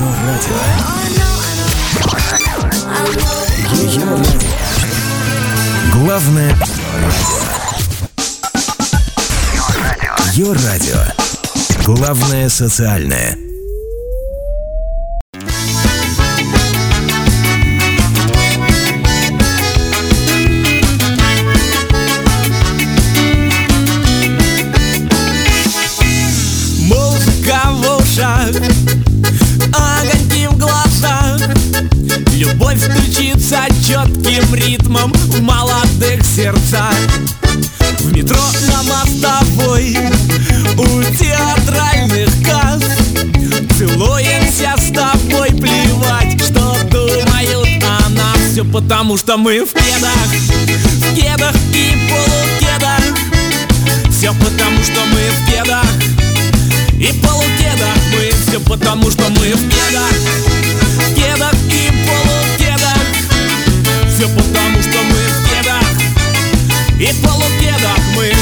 Ее радио. Ее радио. Главное радио. Ее радио. Главное социальное. Потому, что мы в кедах, в кедах и полукедах. Все потому, что мы в кедах и полукедах. Мы Все потому, что мы в кедах В кедах и полукедах. Все потому, что мы в кедах И полукедах. Мы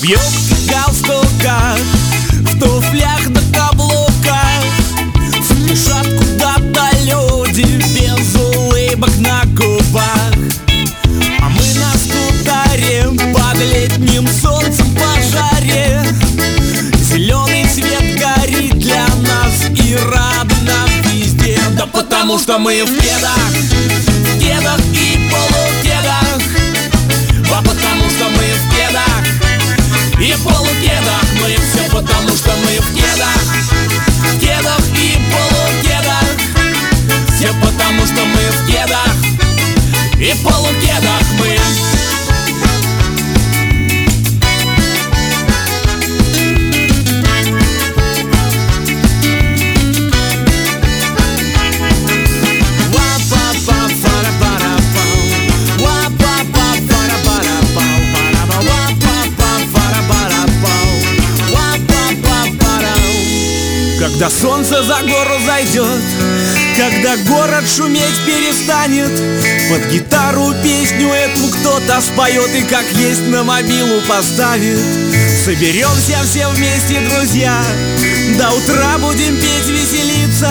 В потому что мы в кедах, в кедах и полукедах А потому что мы в кедах и полукедах Мы все потому что мы в кедах, в кедах и полукедах Все потому что мы в кедах и полукедах Когда солнце за гору зайдет Когда город шуметь перестанет Под гитару песню эту кто-то споет И как есть на мобилу поставит Соберемся все вместе, друзья До утра будем петь, веселиться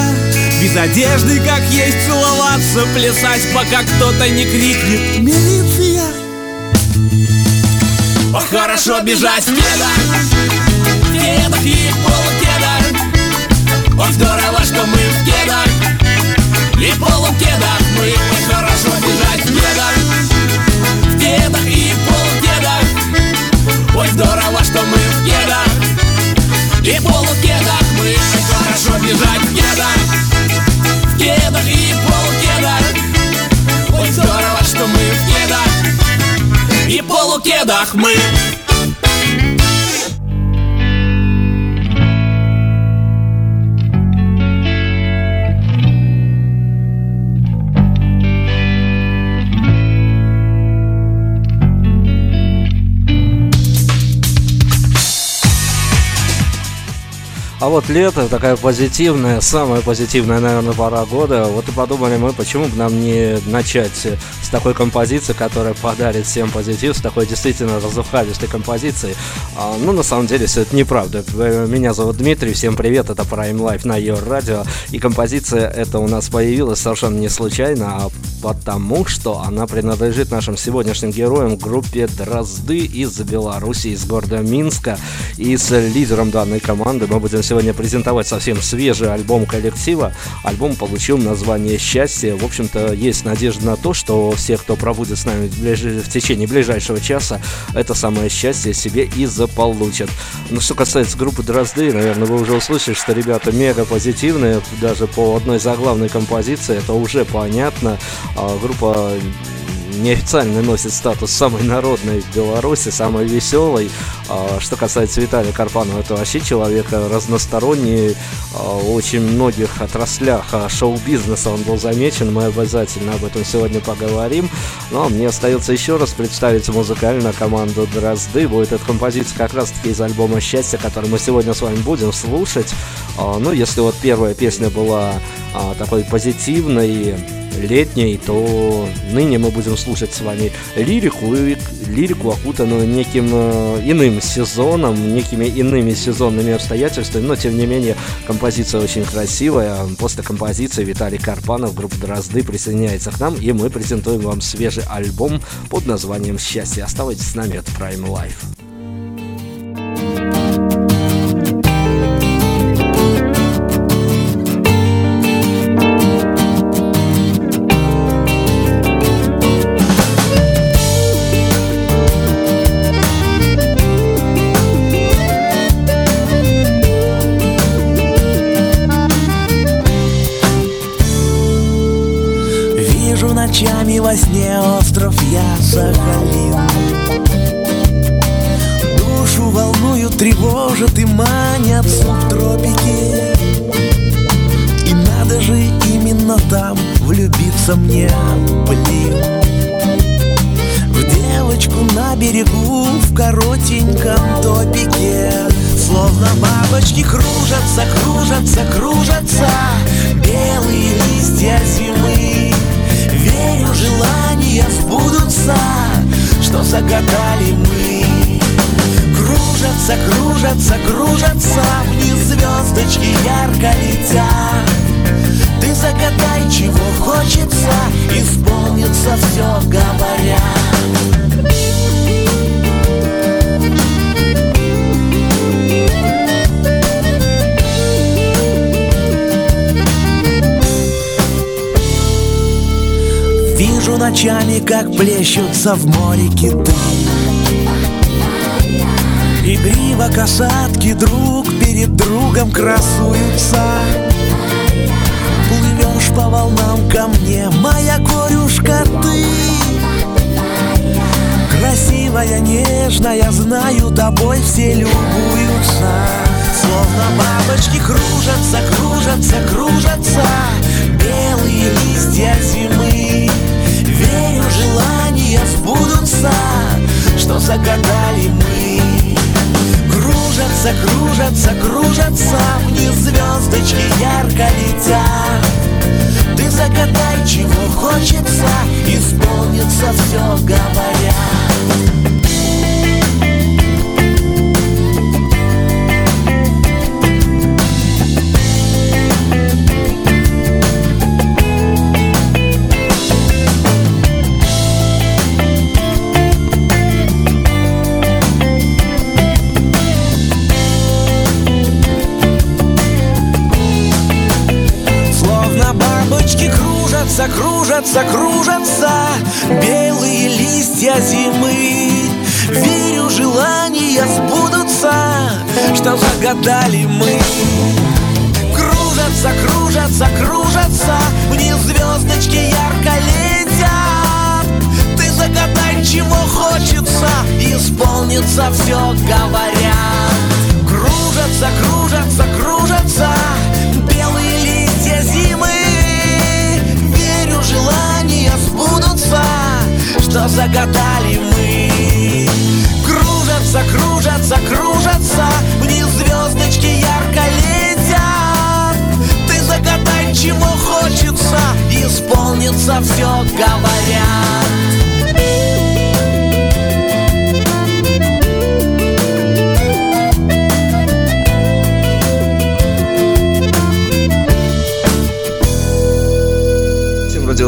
Без одежды, как есть, целоваться Плясать, пока кто-то не крикнет Милиция! Ох, хорошо бежать в кедах В кедах и полукедах Ох, здорово, что мы в кедах. И полукедах. Мы Ой, хорошо бежать в кедах. В кедах и полукедах. Ой, здорово, что мы в кедах. И полукедах. Мы Ой, хорошо бежать в кедах. В кедах и полукедах. Ой, здорово, что мы в кедах. И полукедах мы А вот лето такая позитивная, самая позитивная, наверное, пора года. Вот и подумали мы, почему бы нам не начать с такой композиции, которая подарит всем позитив, с такой действительно разухабистой композицией. А, ну, на самом деле, все это неправда. Меня зовут Дмитрий, всем привет, это Prime Life на ее радио. И композиция эта у нас появилась совершенно не случайно, а потому что она принадлежит нашим сегодняшним героям группе Дрозды из Беларуси, из города Минска. И с лидером данной команды мы будем сегодня презентовать совсем свежий альбом коллектива. Альбом получил название «Счастье». В общем-то, есть надежда на то, что все, кто пробудет с нами в, течение ближайшего часа, это самое счастье себе и заполучат. Ну, что касается группы Дрозды, наверное, вы уже услышали, что ребята мега позитивные, даже по одной заглавной композиции, это уже понятно. А, группа неофициально носит статус самой народной в Беларуси, самой веселой. А, Что касается Виталия Карпанова, это вообще человек разносторонний, а, в очень многих отраслях шоу-бизнеса он был замечен, мы обязательно об этом сегодня поговорим. Ну а мне остается еще раз представить музыкальную команду Дрозды. Будет эта композиция как раз-таки из альбома «Счастье», который мы сегодня с вами будем слушать. Ну, если вот первая песня была такой позитивной, летней, то ныне мы будем слушать с вами лирику, и лирику, окутанную неким э, иным сезоном, некими иными сезонными обстоятельствами, но тем не менее композиция очень красивая. После композиции Виталий Карпанов, группа Дрозды, присоединяется к нам, и мы презентуем вам свежий альбом под названием «Счастье». Оставайтесь с нами, от Prime Life. Тревожат и манят субтропики И надо же именно там влюбиться мне, блин. В девочку на берегу в коротеньком топике. Словно бабочки кружатся, кружатся, кружатся. Белые листья зимы. Верю, желания сбудутся, что загадали мы. Кружатся, кружатся, кружатся, вниз звездочки ярко летят. Ты загадай, чего хочется, исполнится все, говорят. Вижу ночами, как плещутся в море киты Игриво касатки друг перед другом красуются. Плывешь по волнам ко мне, моя горюшка ты. Красивая, нежная, знаю, тобой все любуются. Словно бабочки кружатся, кружатся, кружатся. Белые листья зимы. Верю, желания сбудутся. Что загадали мы Кружатся, кружатся, кружатся Вниз звездочки ярко летят. Ты загадай, чего хочется Исполнится все, говорят кружатся, кружатся белые листья зимы. Верю, желания сбудутся, что загадали мы. Кружатся, кружатся, кружатся, вниз звездочки ярко летят. Ты загадай, чего хочется, исполнится все, говорят. Кружатся, кружатся, кружатся, белые что загадали мы. Кружатся, кружатся, кружатся, вниз звездочки ярко летят. Ты загадай, чего хочется, исполнится все, говорят.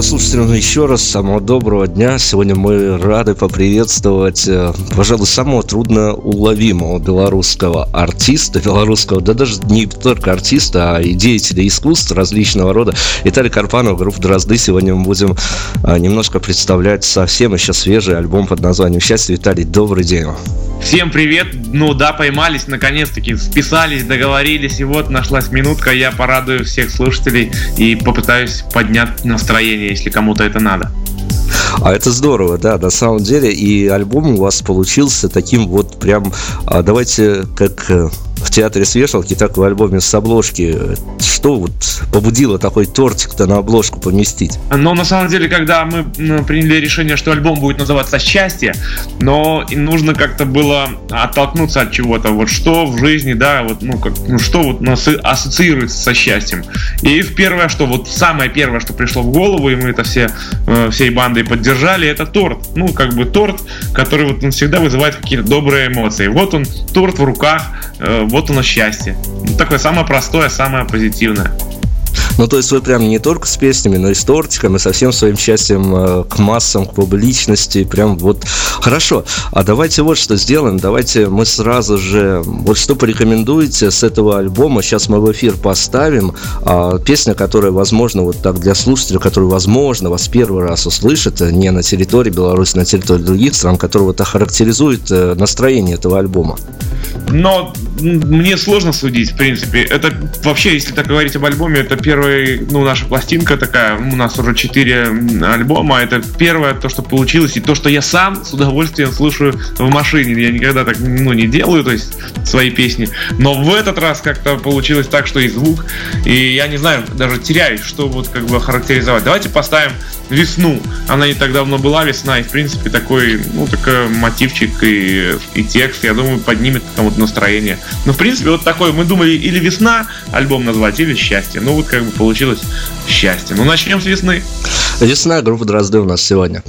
Радиослушателям еще раз самого доброго дня. Сегодня мы рады поприветствовать, э, пожалуй, самого трудно уловимого белорусского артиста, белорусского, да даже не только артиста, а и деятеля искусств различного рода. Виталий Карпанов, группа «Дрозды». Сегодня мы будем э, немножко представлять совсем еще свежий альбом под названием «Счастье». Виталий, добрый день. Всем привет! Ну да, поймались, наконец-таки списались, договорились, и вот нашлась минутка, я порадую всех слушателей и попытаюсь поднять настроение, если кому-то это надо. А это здорово, да, на самом деле. И альбом у вас получился таким вот прям, а, давайте как э, в театре с вешалки, так и в альбоме с обложки. Что вот побудило такой тортик-то на обложку поместить? Но на самом деле, когда мы приняли решение, что альбом будет называться «Счастье», но нужно как-то было оттолкнуться от чего-то. Вот что в жизни, да, вот, ну, как, ну что вот нас ассоциируется со счастьем. И первое, что вот самое первое, что пришло в голову, и мы это все э, всей бандой поддержали, это торт. Ну, как бы торт, который вот он всегда вызывает какие-то добрые эмоции. Вот он, торт в руках, э, вот оно счастье. Ну, такое самое простое, самое позитивное. Ну, то есть вы прям не только с песнями, но и с тортиком, и со всем своим счастьем э, к массам, к публичности. Прям вот хорошо. А давайте вот что сделаем. Давайте мы сразу же... Вот что порекомендуете с этого альбома? Сейчас мы в эфир поставим. А, песня, которая, возможно, вот так для слушателей, который, возможно, вас первый раз услышит, э, не на территории Беларуси, на территории других стран, который вот охарактеризует э, настроение этого альбома. Но мне сложно судить, в принципе. Это вообще, если так говорить об альбоме, это первая, ну, наша пластинка такая. У нас уже четыре альбома. Это первое, то, что получилось, и то, что я сам с удовольствием слушаю в машине. Я никогда так, ну, не делаю, то есть свои песни. Но в этот раз как-то получилось так, что и звук. И я не знаю, даже теряюсь, что вот как бы характеризовать. Давайте поставим весну. Она не так давно была весна, и в принципе такой, ну, такой мотивчик и, и текст, я думаю, поднимет кому-то настроение. Ну, в принципе, вот такой, мы думали или весна альбом назвать, или счастье. Ну, вот как бы получилось счастье. Ну, начнем с весны. Весна, группа Дрозды у нас сегодня.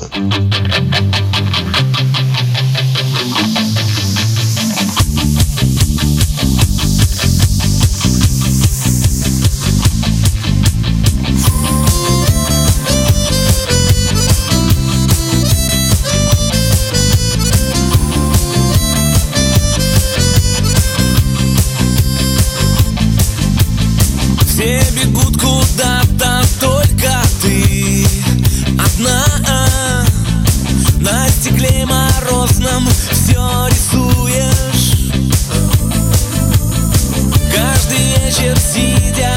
стекле морозном все рисуешь. Каждый вечер сидя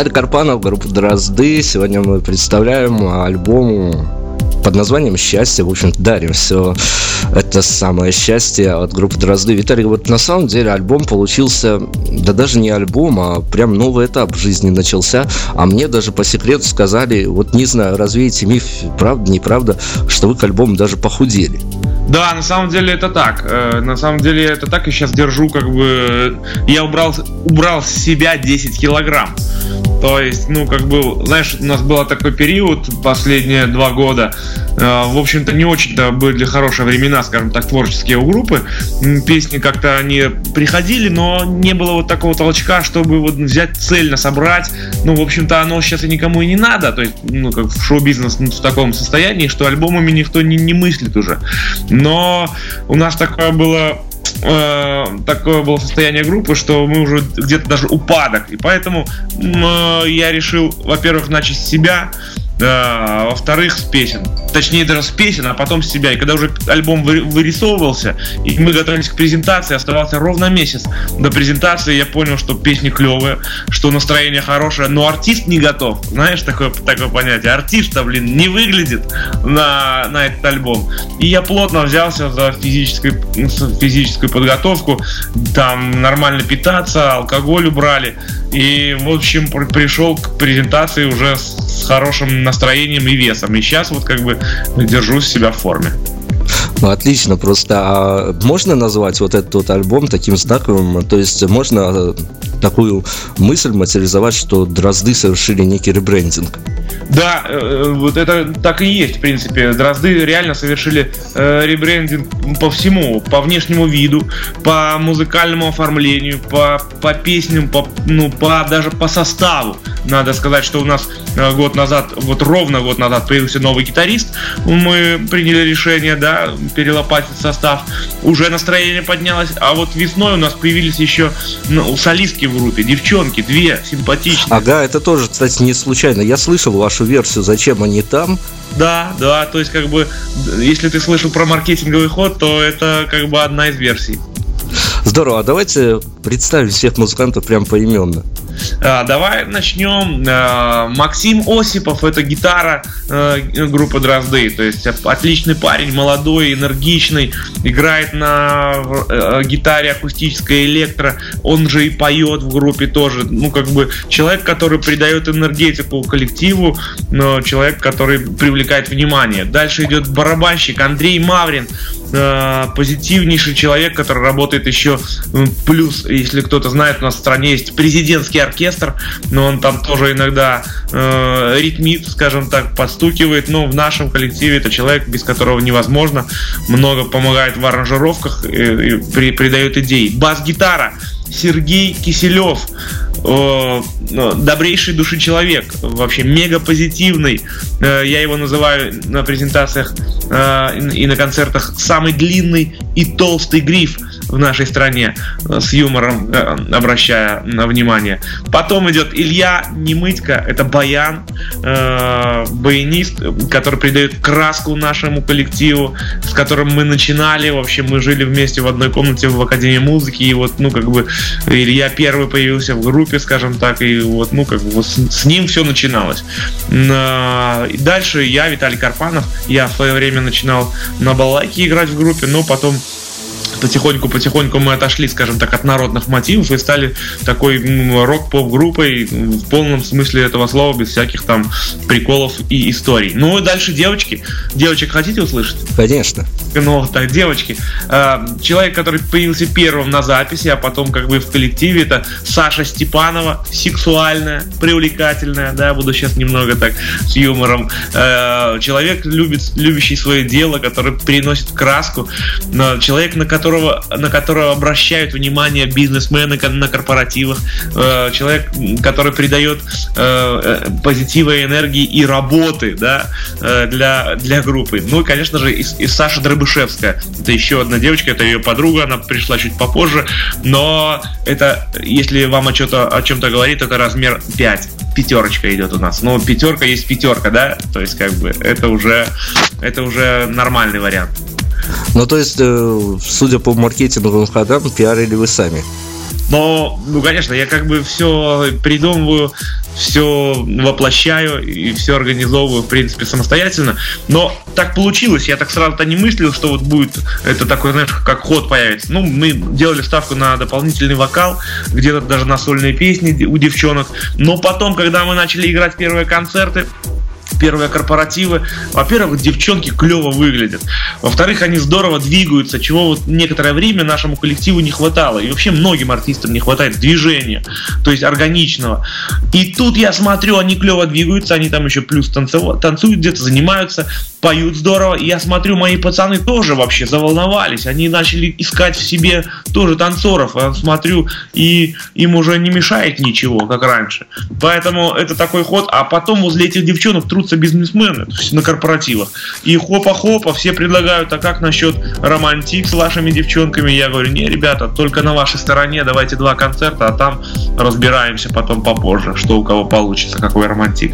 Виталий Карпанов, группа Дрозды. Сегодня мы представляем альбом под названием «Счастье». В общем дарим все это самое счастье от группы Дрозды. Виталий, вот на самом деле альбом получился, да даже не альбом, а прям новый этап жизни начался. А мне даже по секрету сказали, вот не знаю, развеете миф, правда, неправда, что вы к альбому даже похудели. Да, на самом деле это так. Э, на самом деле это так. И сейчас держу как бы... Я убрал, убрал с себя 10 килограмм. То есть, ну, как бы, знаешь, у нас был такой период последние два года. Э, в общем-то, не очень-то были хорошие времена, скажем так, творческие у группы. Песни как-то они приходили, но не было вот такого толчка, чтобы вот взять цельно собрать. Ну, в общем-то, оно сейчас и никому и не надо. То есть, ну, как в шоу-бизнес ну, в таком состоянии, что альбомами никто не, не мыслит уже. Но у нас такое было э, такое было состояние группы, что мы уже где-то даже упадок. И поэтому э, я решил, во-первых, начать с себя, а, во-вторых, с песен. Точнее, даже с песен, а потом с себя. И когда уже альбом вырисовывался, и мы готовились к презентации, оставался ровно месяц до презентации, я понял, что песни клевые, что настроение хорошее, но артист не готов. Знаешь, такое, такое понятие. Артист-то, блин, не выглядит на, на этот альбом. И я плотно взялся за физическую, физическую подготовку. Там нормально питаться, алкоголь убрали. И, в общем, пришел к презентации уже с хорошим настроением и весом. И сейчас вот как бы держу себя в форме. Ну, отлично, просто а можно назвать вот этот вот альбом таким знаковым? То есть можно э, такую мысль материализовать, что Дрозды совершили некий ребрендинг? Да, э, э, вот это так и есть, в принципе. Дрозды реально совершили э, ребрендинг по всему, по внешнему виду, по музыкальному оформлению, по, по песням, по, ну, по, даже по составу. Надо сказать, что у нас год назад, вот ровно год назад появился новый гитарист. Мы приняли решение, да, перелопатить состав. Уже настроение поднялось, а вот весной у нас появились еще ну, солистки в группе, девчонки, две симпатичные. Ага, это тоже, кстати, не случайно. Я слышал вашу вашу версию, зачем они там. Да, да, то есть как бы, если ты слышал про маркетинговый ход, то это как бы одна из версий. Здорово, а давайте представим всех музыкантов прям поименно. А, давай начнем. А, Максим Осипов это гитара а, группы Дрозды. То есть отличный парень, молодой, энергичный, играет на а, гитаре акустической электро. Он же и поет в группе тоже. Ну, как бы человек, который придает энергетику коллективу, но человек, который привлекает внимание. Дальше идет барабанщик Андрей Маврин. Позитивнейший человек, который работает еще плюс, если кто-то знает, у нас в стране есть президентский оркестр, но он там тоже иногда э, ритмит, скажем так, подстукивает. Но в нашем коллективе это человек, без которого невозможно. Много помогает в аранжировках и, и при, придает идей. Бас-гитара. Сергей Киселев, э, добрейший души человек, вообще мега позитивный. Э, я его называю на презентациях э, и на концертах самый длинный и толстый гриф в нашей стране э, с юмором, э, обращая на внимание. Потом идет Илья Немытько, это баян, э, баянист, который придает краску нашему коллективу, с которым мы начинали. В общем, мы жили вместе в одной комнате в Академии музыки, и вот, ну, как бы Илья первый появился в группе, скажем так, и вот, ну, как бы с, с ним все начиналось. Дальше я, Виталий Карпанов, я в свое время начинал на балалайке играть в группе, но потом потихоньку-потихоньку мы отошли, скажем так, от народных мотивов и стали такой рок-поп-группой в полном смысле этого слова, без всяких там приколов и историй. Ну и дальше девочки. Девочек хотите услышать? Конечно. Ну, так, девочки. А, человек, который появился первым на записи, а потом как бы в коллективе, это Саша Степанова, сексуальная, привлекательная, да, буду сейчас немного так с юмором. А, человек, любит, любящий свое дело, который приносит краску. Человек, на который которого, на которого обращают внимание бизнесмены на корпоративах, э, человек, который придает э, э, позитива, энергии и работы да, для, для группы. Ну и, конечно же, и, и Саша Дробышевская. Это еще одна девочка, это ее подруга, она пришла чуть попозже, но это, если вам о, чем-то, о чем-то говорит, это размер 5 пятерочка идет у нас. Но пятерка есть пятерка, да? То есть, как бы, это уже, это уже нормальный вариант. Ну, то есть, э, судя по маркетинговым ходам, пиарили вы сами. Но, ну, конечно, я как бы все придумываю, все воплощаю и все организовываю, в принципе, самостоятельно. Но так получилось, я так сразу-то не мыслил, что вот будет это такой, знаешь, как ход появится. Ну, мы делали ставку на дополнительный вокал, где-то даже на сольные песни у девчонок. Но потом, когда мы начали играть первые концерты, первые корпоративы. Во-первых, девчонки клево выглядят. Во-вторых, они здорово двигаются, чего вот некоторое время нашему коллективу не хватало. И вообще многим артистам не хватает движения, то есть органичного. И тут я смотрю, они клево двигаются, они там еще плюс танцуют, танцуют где-то, занимаются поют здорово. И я смотрю, мои пацаны тоже вообще заволновались. Они начали искать в себе тоже танцоров. Я смотрю, и им уже не мешает ничего, как раньше. Поэтому это такой ход. А потом возле этих девчонок трутся бизнесмены на корпоративах. И хопа-хопа, все предлагают, а как насчет романтик с вашими девчонками? Я говорю, не, ребята, только на вашей стороне, давайте два концерта, а там разбираемся потом попозже, что у кого получится, какой романтик.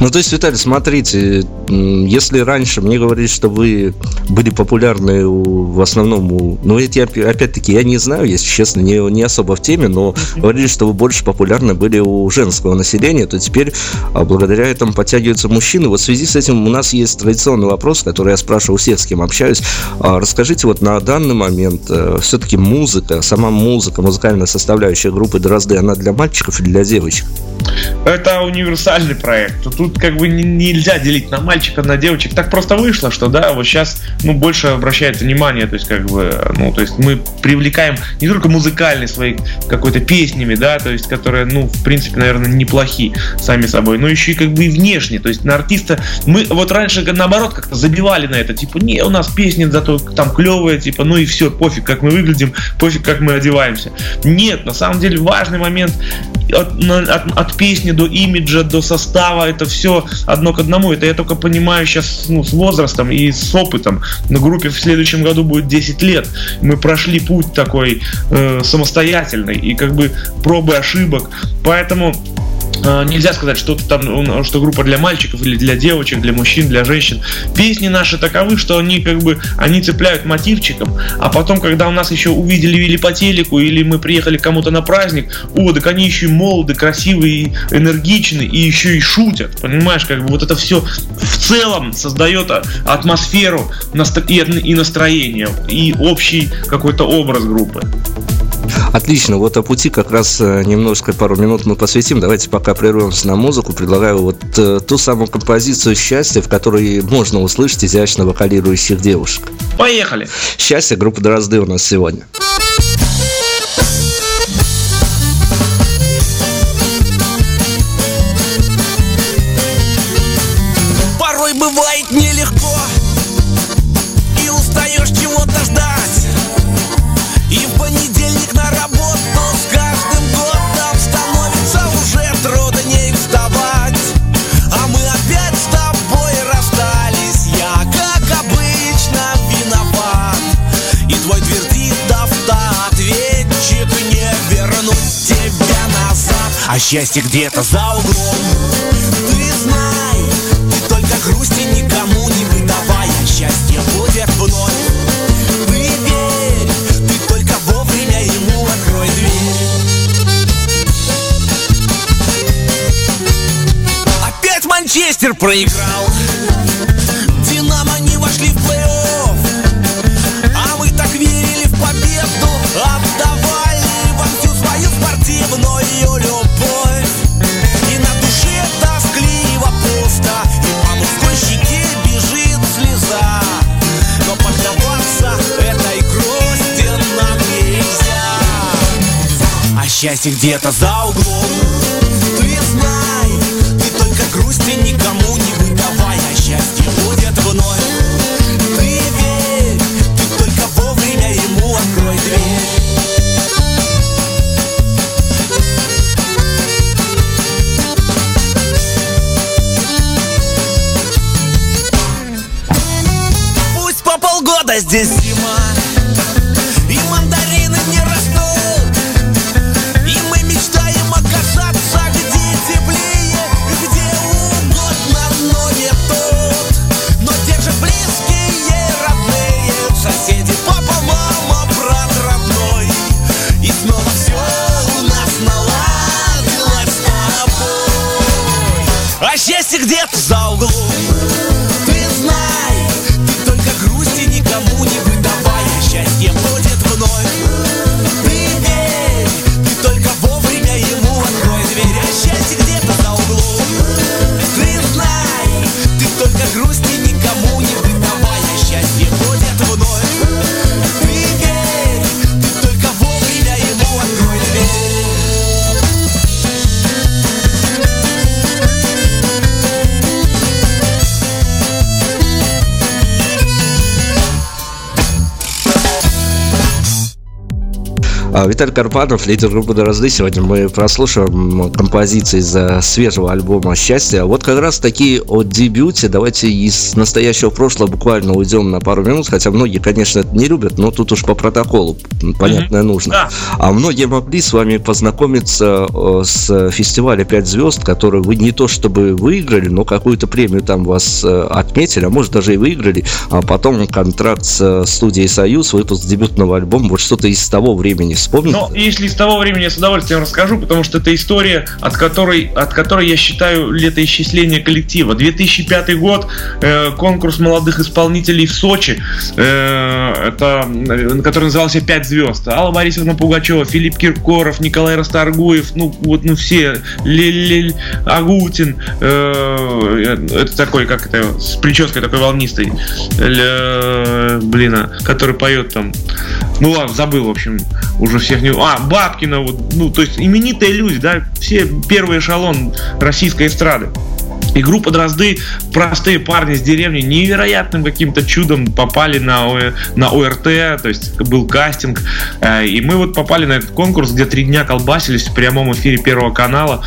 Ну, то есть, Виталий, смотрите, если раньше мне говорили, что вы были популярны у, в основном у... Ну, эти, опять-таки, я не знаю, если честно, не, не особо в теме, но говорили, что вы больше популярны были у женского населения, то теперь а, благодаря этому подтягиваются мужчины. Вот в связи с этим у нас есть традиционный вопрос, который я спрашиваю у всех, с кем общаюсь. А, расскажите, вот на данный момент э, все-таки музыка, сама музыка, музыкальная составляющая группы Дрозды, она для мальчиков или для девочек? Это универсальный проект. Тут как бы нельзя делить на мальчика, на девочек. Так просто вышло, что да, вот сейчас ну, больше обращает внимание, то есть как бы, ну, то есть мы привлекаем не только музыкальные свои какой-то песнями, да, то есть которые, ну, в принципе, наверное, неплохие сами собой, но еще и как бы и внешне, то есть на артиста мы вот раньше наоборот как-то забивали на это, типа, не, у нас песни зато там клевые, типа, ну и все, пофиг, как мы выглядим, пофиг, как мы одеваемся. Нет, на самом деле важный момент от, от, от песни до имиджа, до состава, это все одно к одному. Это я только понимаю сейчас ну, с возрастом и с опытом. На группе в следующем году будет 10 лет. Мы прошли путь такой э, самостоятельный и как бы пробы ошибок. Поэтому нельзя сказать, что там, что группа для мальчиков или для девочек, для мужчин, для женщин. Песни наши таковы, что они как бы, они цепляют мотивчиком, а потом, когда у нас еще увидели или по телеку, или мы приехали кому-то на праздник, о, так они еще и молоды, красивые, энергичны, и еще и шутят, понимаешь, как бы вот это все в целом создает атмосферу и настроение, и общий какой-то образ группы. Отлично, вот о пути как раз э, немножко пару минут мы посвятим. Давайте пока прервемся на музыку. Предлагаю вот э, ту самую композицию «Счастье», в которой можно услышать изящно вокалирующих девушек. Поехали! «Счастье» группа «Дрозды» у нас сегодня. Счастье где-то за углом. Ты знай, ты только грусти никому не выдавай а Счастье будет вновь. Ты верь, ты только вовремя ему открой дверь. Опять Манчестер проиграл счастье где-то за углом. Ты знай, ты только грусти никому не выдавай А счастье будет вновь. Ты верь, ты только вовремя ему открой дверь. Здесь Виталий Карпанов, лидер группы «Дрозды». Сегодня мы прослушаем композиции из э, свежего альбома «Счастье». А Вот как раз такие о дебюте. Давайте из настоящего прошлого буквально уйдем на пару минут. Хотя многие, конечно, это не любят, но тут уж по протоколу, понятно, нужно. Да. А многие могли с вами познакомиться э, с фестиваля «Пять звезд», который вы не то чтобы выиграли, но какую-то премию там вас э, отметили, а может даже и выиграли. А потом контракт с студией «Союз», выпуск дебютного альбома. Вот что-то из того времени вспомните? Но если с того времени я с удовольствием расскажу, потому что это история, от которой, от которой я считаю летоисчисление коллектива. 2005 год, э, конкурс молодых исполнителей в Сочи, э, это, э, который назывался «Пять звезд». Алла Борисовна Пугачева, Филипп Киркоров, Николай Расторгуев, ну вот, ну все, Лель Агутин, э, это такой, как это, с прической такой волнистой, Ле- блин, а, который поет там, ну ладно, забыл, в общем, уже всех не... А, Бабкина, вот, ну, то есть именитые люди, да, все первый эшелон российской эстрады. И группа Дрозды, простые парни с деревни, невероятным каким-то чудом попали на, на ОРТ, то есть был кастинг. э, И мы вот попали на этот конкурс, где три дня колбасились в прямом эфире Первого канала.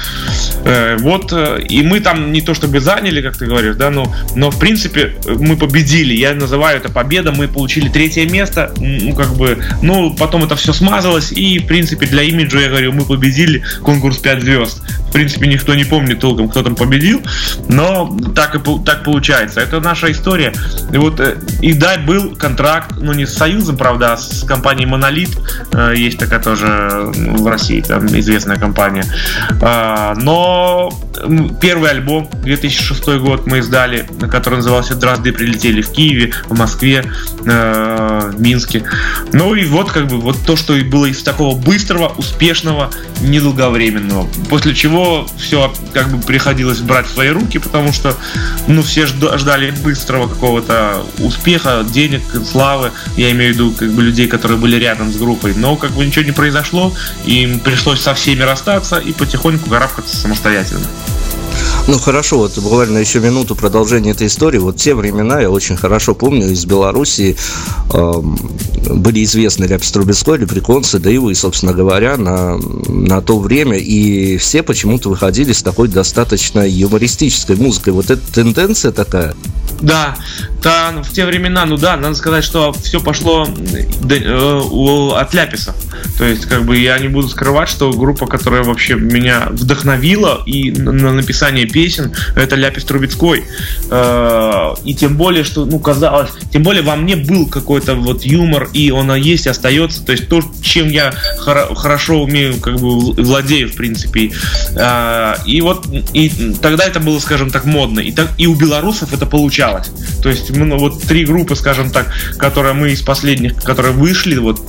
Э, Вот, э, и мы там не то чтобы заняли, как ты говоришь, да, но, но в принципе мы победили. Я называю это победа, мы получили третье место, ну, как бы, ну, потом это все смазалось, и, в принципе, для имиджа я говорю, мы победили конкурс 5 звезд. В принципе, никто не помнит толком, кто там победил, но так и так получается. Это наша история. И вот, э, и да, был контракт, ну, не с Союзом, правда, а с компанией Монолит. Э, Есть такая тоже ну, в России, там известная компания. А, Но первый альбом 2006 год мы издали, который назывался «Дрозды прилетели» в Киеве, в Москве, э, в Минске. Ну и вот как бы вот то, что и было из такого быстрого, успешного, недолговременного. После чего все как бы приходилось брать в свои руки, потому что ну все жд- ждали быстрого какого-то успеха, денег, славы. Я имею в виду как бы людей, которые были рядом с группой. Но как бы ничего не произошло, им пришлось со всеми расстаться и потихоньку карабкаться самостоятельно. Ну хорошо, вот буквально еще минуту продолжения этой истории. Вот те времена я очень хорошо помню из Белоруссии эм, были известны Ляпис Трубецкой, Леприконцы, да и вы, собственно говоря, на, на то время. И все почему-то выходили с такой достаточно юмористической музыкой. Вот эта тенденция такая. Да, та, в те времена, ну да, надо сказать, что все пошло э, от Ляписа. То есть, как бы я не буду скрывать, что группа, которая вообще меня вдохновила и на, на написание песен, это Ляпис Трубецкой. Э, и тем более, что, ну, казалось, тем более во мне был какой-то вот юмор, и он есть, остается. То есть то, чем я хоро- хорошо умею, как бы владею, в принципе. Э, и вот и тогда это было, скажем так, модно. И, так, и у белорусов это получалось. То есть, мы, ну, вот три группы, скажем так, которые мы из последних, которые вышли вот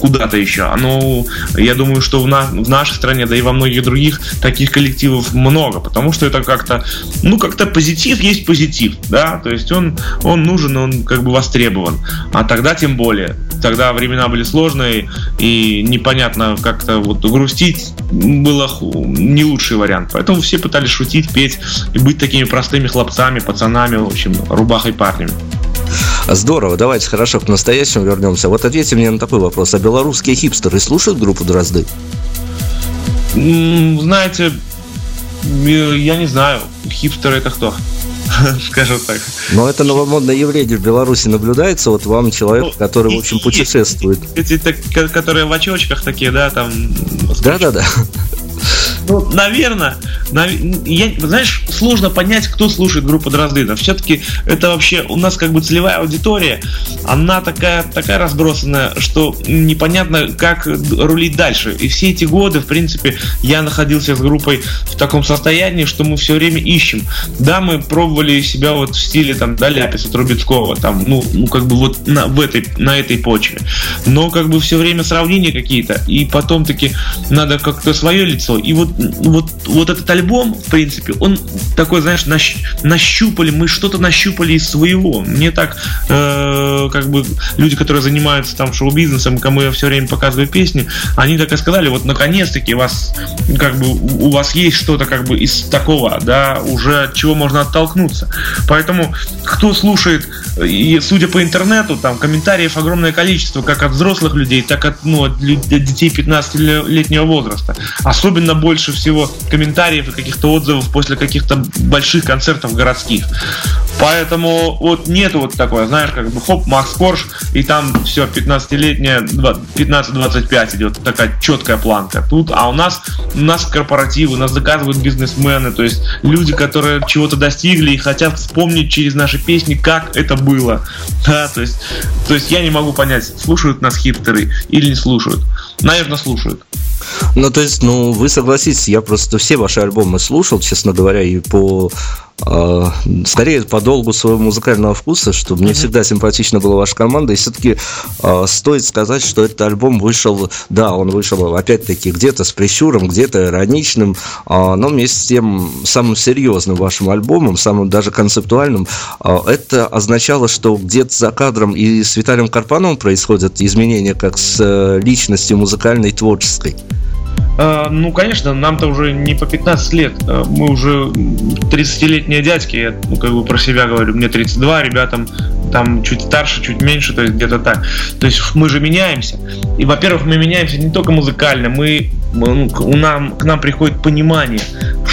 куда-то еще, оно, я думаю, что в, на- в нашей стране, да и во многих других таких коллективов много, потому что это как-то, ну, как-то позитив есть позитив, да, то есть он, он нужен, он как бы востребован. А тогда тем более. Тогда времена были сложные, и непонятно как-то вот грустить было не лучший вариант. Поэтому все пытались шутить, петь и быть такими простыми хлопцами, пацанами, в общем, рубахой парнями. Здорово, давайте хорошо к настоящему вернемся. Вот ответьте мне на такой вопрос. А белорусские хипстеры слушают группу Дрозды? Знаете, э, я не знаю, хипстеры это кто? Скажем так. Но это новомодное явление в Беларуси наблюдается. Вот вам человек, Ну, который, в и- общем, и- путешествует. Эти, которые в очочках такие, да, там. Да-да-да. Ну, наверное, я, знаешь, сложно понять, кто слушает группу Дроздынов. Все-таки это вообще у нас как бы целевая аудитория, она такая, такая разбросанная, что непонятно, как рулить дальше. И все эти годы, в принципе, я находился с группой в таком состоянии, что мы все время ищем. Да, мы пробовали себя вот в стиле там, да, Ляписа, Трубецкого, там, ну, ну, как бы вот на, в этой, на этой почве. Но как бы все время сравнения какие-то, и потом таки надо как-то свое лицо. И вот вот, вот этот альбом, в принципе, он такой, знаешь, нащ, нащупали, мы что-то нащупали из своего. Мне так, э, как бы, люди, которые занимаются там шоу-бизнесом, кому я все время показываю песни, они так и сказали, вот наконец-таки вас, как бы, у вас есть что-то как бы из такого, да, уже от чего можно оттолкнуться. Поэтому, кто слушает, и судя по интернету, там комментариев огромное количество, как от взрослых людей, так от, ну, от детей 15-летнего возраста. Особенно больше всего комментариев и каких-то отзывов после каких-то больших концертов городских. Поэтому вот нету вот такое, знаешь, как бы хоп, Макс Корж, и там все, 15-летняя, 15-25 идет такая четкая планка. Тут, а у нас, у нас корпоративы, нас заказывают бизнесмены, то есть люди, которые чего-то достигли и хотят вспомнить через наши песни, как это было. Да, то есть, то есть я не могу понять, слушают нас хипстеры или не слушают. Наверное, слушают. Ну, то есть, ну, вы согласитесь, я просто все ваши альбомы слушал, честно говоря, и по скорее по долгу своего музыкального вкуса, что мне mm-hmm. всегда симпатична была ваша команда, и все-таки э, стоит сказать, что этот альбом вышел, да, он вышел опять-таки где-то с прищуром, где-то ироничным, э, но вместе с тем самым серьезным вашим альбомом, самым даже концептуальным, э, это означало, что где-то за кадром и с Виталием Карпановым происходят изменения как с э, личностью музыкальной, творческой. Uh, ну, конечно, нам-то уже не по 15 лет. Uh, мы уже 30-летние дядьки. Я ну, как бы про себя говорю. Мне 32, ребятам там чуть старше, чуть меньше, то есть где-то так. То есть мы же меняемся. И, во-первых, мы меняемся не только музыкально, мы, мы ну, у нам, к нам приходит понимание,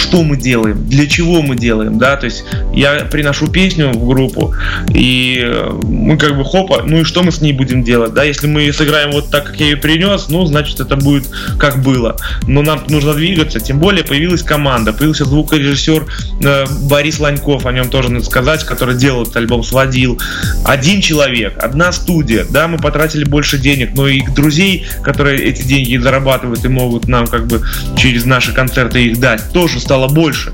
что мы делаем, для чего мы делаем, да, то есть я приношу песню в группу, и э, мы как бы хопа, ну и что мы с ней будем делать, да, если мы сыграем вот так, как я ее принес, ну, значит, это будет как было. Но нам нужно двигаться, тем более появилась команда, появился звукорежиссер э, Борис Ланьков, о нем тоже надо сказать, который делал этот альбом, сводил. Один человек, одна студия, да, мы потратили больше денег, но и друзей, которые эти деньги зарабатывают и могут нам как бы через наши концерты их дать, тоже стало больше.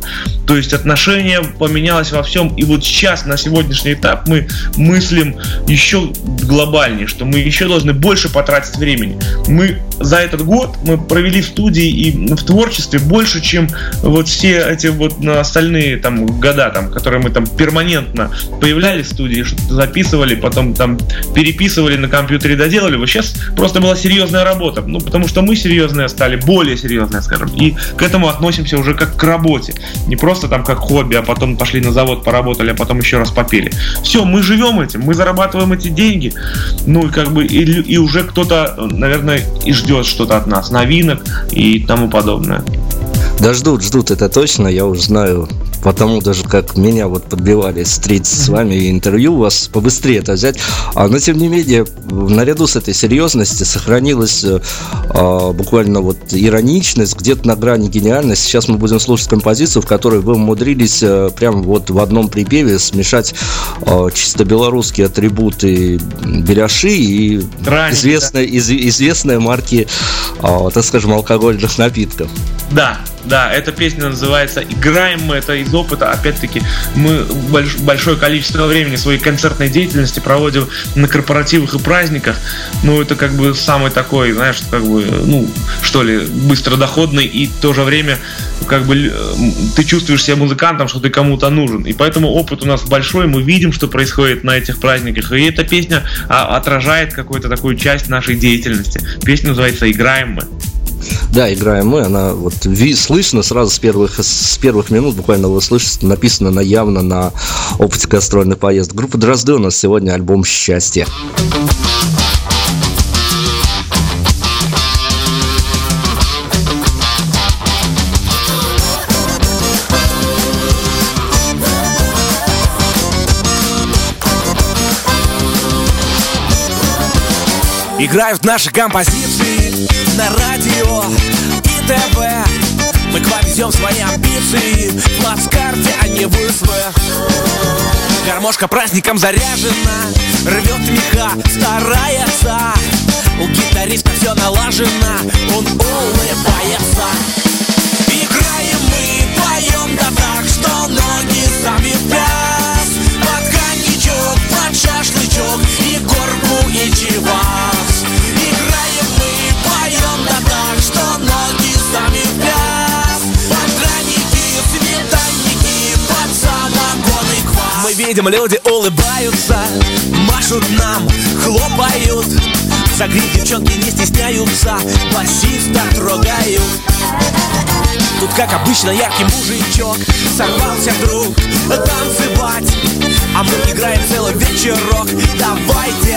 То есть отношение поменялось во всем. И вот сейчас, на сегодняшний этап, мы мыслим еще глобальнее, что мы еще должны больше потратить времени. Мы за этот год мы провели в студии и в творчестве больше, чем вот все эти вот остальные там года, там, которые мы там перманентно появлялись в студии, что-то записывали, потом там переписывали на компьютере, доделали. Вот сейчас просто была серьезная работа. Ну, потому что мы серьезные стали, более серьезные, скажем. И к этому относимся уже как к работе. Не просто там как хобби, а потом пошли на завод, поработали, а потом еще раз попели. Все, мы живем этим, мы зарабатываем эти деньги. Ну и как бы и, и уже кто-то, наверное, и ждет что-то от нас, новинок и тому подобное. Да ждут, ждут, это точно, я уже знаю потому даже как меня вот подбивали встретиться с вами и интервью у вас побыстрее это взять. А, но тем не менее, наряду с этой серьезностью сохранилась а, буквально вот ироничность, где-то на грани гениальности. Сейчас мы будем слушать композицию, в которой вы умудрились а, прям вот в одном припеве смешать а, чисто белорусские атрибуты Беляши и Ранее, известные, да. из, известные марки, а, так скажем, алкогольных напитков. Да, да, эта песня называется «Играем мы», это из опыта, опять-таки, мы больш, большое количество времени своей концертной деятельности проводим на корпоративах и праздниках, ну, это как бы самый такой, знаешь, как бы, ну, что ли, быстродоходный и в то же время как бы ты чувствуешь себя музыкантом, что ты кому-то нужен. И поэтому опыт у нас большой, мы видим, что происходит на этих праздниках. И эта песня а, отражает какую-то такую часть нашей деятельности. Песня называется «Играем мы». Да, играем мы, она вот слышно сразу с первых, с первых минут, буквально вы слышите, написано на явно на опыте гастрольных поездок. Группа Дрозды у нас сегодня альбом «Счастье». Играют наши композиции на радио Мы к вам везем свои амбиции В плацкарте, а не в Гармошка праздником заряжена Рвет меха, старается. У гитариста все налажено Он улыбается. Играем мы, поем да так Что ноги сами в пляс. Под коньячок, под шашлычок Видим, люди улыбаются Машут нам, хлопают. За девчонки не стесняются Басиста трогают. Тут, как обычно, яркий мужичок Сорвался вдруг танцевать. А мы играем целый вечерок. Давайте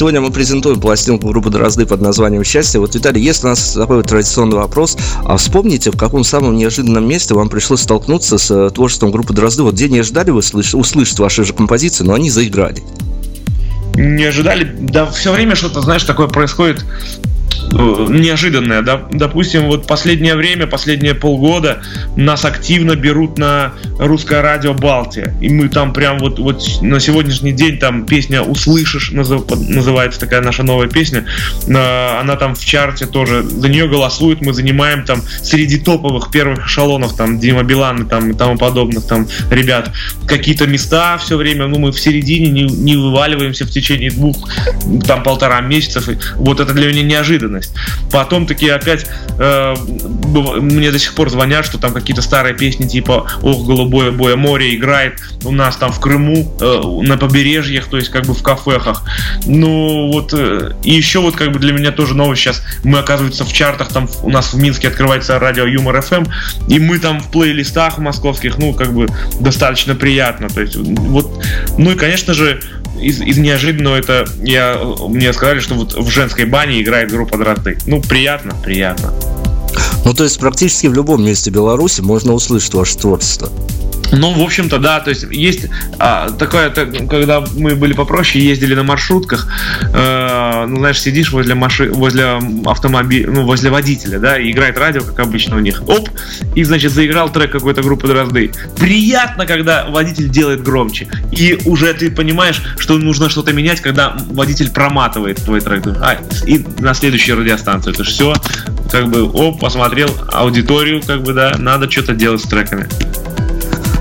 сегодня мы презентуем пластинку группы Дрозды под названием «Счастье». Вот, Виталий, есть у нас такой традиционный вопрос. А вспомните, в каком самом неожиданном месте вам пришлось столкнуться с э, творчеством группы Дрозды? Вот где не ожидали вы слыш- услышать ваши же композиции, но они заиграли. Не ожидали. Да, все время что-то, знаешь, такое происходит неожиданное. Да? Допустим, вот последнее время, последние полгода нас активно берут на русское радио Балтия. И мы там прям вот, вот на сегодняшний день там песня «Услышишь» называется такая наша новая песня. Э, Она там в чарте тоже. За нее голосуют, мы занимаем там среди топовых первых эшелонов, там Дима Билан и там и тому подобных там ребят какие-то места все время, ну мы в середине не, не вываливаемся в течение двух, там полтора месяцев. И Вот это для меня неожиданность. Потом такие опять э, мне до сих пор звонят, что там какие-то старые песни типа «Ох, голубое боя море» играет у нас там в Крыму, э, на побережьях, то есть как бы в кафехах. Ну вот, э, и еще вот как бы для меня тоже новость сейчас, мы оказывается в чартах, там у нас в Минске открывается радио Юмор ФМ, и мы там в плейлистах московских, ну как бы достаточно приятно, то есть вот, ну и конечно же из, из неожиданного это я мне сказали, что вот в женской бане играет группа Дрозды. Ну приятно, приятно. Ну, то есть практически в любом месте Беларуси можно услышать ваше творчество. Ну, в общем-то, да, то есть есть а, такое, так, когда мы были попроще, ездили на маршрутках, э, ну, знаешь, сидишь возле маши, возле автомобиля, ну, возле водителя, да, и играет радио, как обычно у них, оп, и, значит, заиграл трек какой-то группы Дрозды. Приятно, когда водитель делает громче, и уже ты понимаешь, что нужно что-то менять, когда водитель проматывает твой трек, а, и на следующую радиостанцию, это все, как бы, оп, посмотрел аудиторию, как бы, да, надо что-то делать с треками.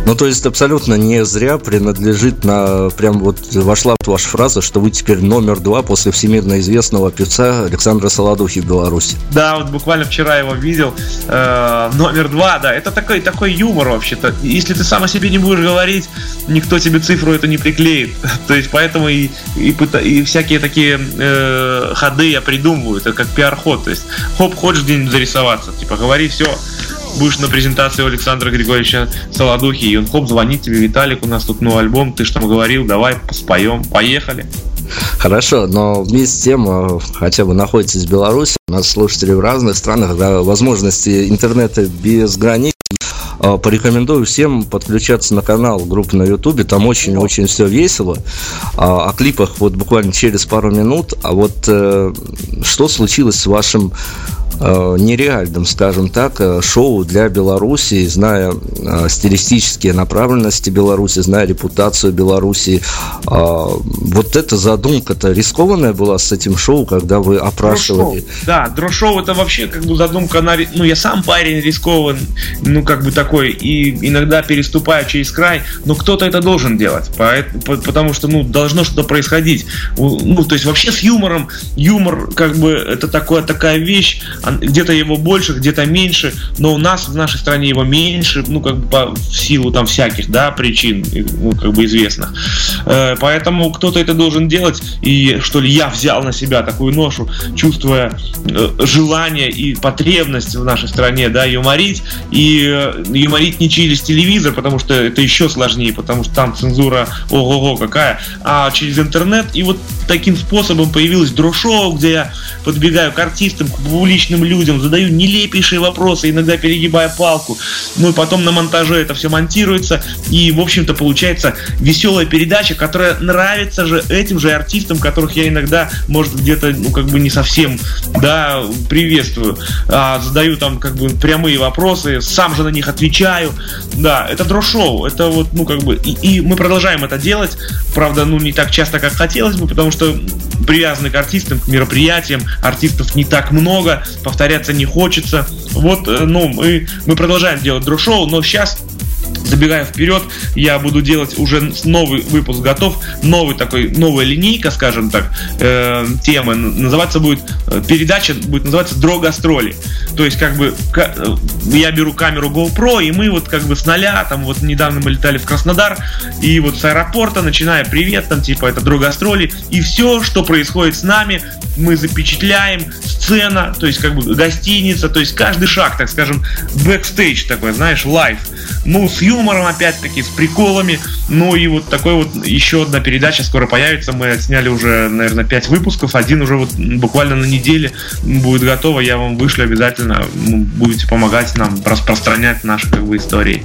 Ну, то есть абсолютно не зря принадлежит на... Прям вот вошла ваша фраза, что вы теперь номер два после всемирно известного певца Александра Солодухи в Беларуси. Да, вот буквально вчера его видел. Э, номер два, да, это такой, такой юмор вообще-то. Если ты сам о себе не будешь говорить, никто тебе цифру это не приклеит. То есть поэтому и, и, и всякие такие э, ходы я придумываю. Это как пиар-ход. То есть, хоп, хочешь где-нибудь зарисоваться. Типа, говори все. Будешь на презентации у Александра Григорьевича Солодухи, и он хоп, звонит тебе, Виталик, у нас тут новый альбом, ты что говорил, давай споем, поехали. Хорошо, но вместе с тем, э, хотя вы находитесь в Беларуси, у нас слушатели в разных странах, да, возможности интернета без границ. Э, Порекомендую всем подключаться на канал группы на Ютубе, там очень-очень все весело. А, О клипах вот буквально через пару минут. А вот э, что случилось с вашим э, нереальным, скажем так, э, шоу для Беларуси, зная э, стилистические направленности Беларуси, зная репутацию Беларуси. Э, вот эта задумка-то рискованная была с этим шоу, когда вы опрашивали. Дрошоу. Да, дрошоу это вообще как бы задумка, она, ну я сам парень рискован, ну как бы такой, и иногда переступаю через край, но кто-то это должен делать, потому что, ну, должно что-то происходить. Ну, то есть вообще с юмором, юмор как бы это такое, такая вещь, где-то его больше, где-то меньше, но у нас в нашей стране его меньше, ну, как бы по, в силу там всяких, да, причин, ну, как бы известных. Э, поэтому кто-то это должен делать, и что ли я взял на себя такую ношу, чувствуя э, желание и потребность в нашей стране, да, юморить, и э, юморить не через телевизор, потому что это еще сложнее, потому что там цензура ого-го какая, а через интернет, и вот таким способом появилось дрошоу, где я подбегаю к артистам, к публичным людям, задаю нелепейшие вопросы, иногда перегибая палку. Ну и потом на монтаже это все монтируется, и, в общем-то, получается веселая передача, которая нравится же этим же артистам, которых я иногда, может, где-то, ну, как бы не совсем, да, приветствую. А, задаю там, как бы, прямые вопросы, сам же на них отвечаю. Да, это дрошоу, это вот, ну, как бы, и, и мы продолжаем это делать, правда, ну, не так часто, как хотелось бы, потому что привязаны к артистам, к мероприятиям, артистов не так много, повторяться не хочется. Вот, э, ну, мы, мы продолжаем делать друг-шоу, но сейчас забегая вперед, я буду делать уже новый выпуск готов, новый такой, новая линейка, скажем так, э, темы. Называться будет, э, передача будет называться Дрогастроли. То есть, как бы, э, я беру камеру GoPro, и мы вот как бы с нуля, там вот недавно мы летали в Краснодар, и вот с аэропорта, начиная привет, там типа это Дрозгастроли, и все, что происходит с нами, мы запечатляем, сцена, то есть как бы гостиница, то есть каждый шаг, так скажем, бэкстейдж такой, знаешь, life. Ну, с юмором опять-таки, с приколами. Ну и вот такой вот еще одна передача скоро появится. Мы сняли уже, наверное, 5 выпусков. Один уже вот буквально на неделе будет готово. Я вам вышлю обязательно. Будете помогать нам распространять наши как бы истории.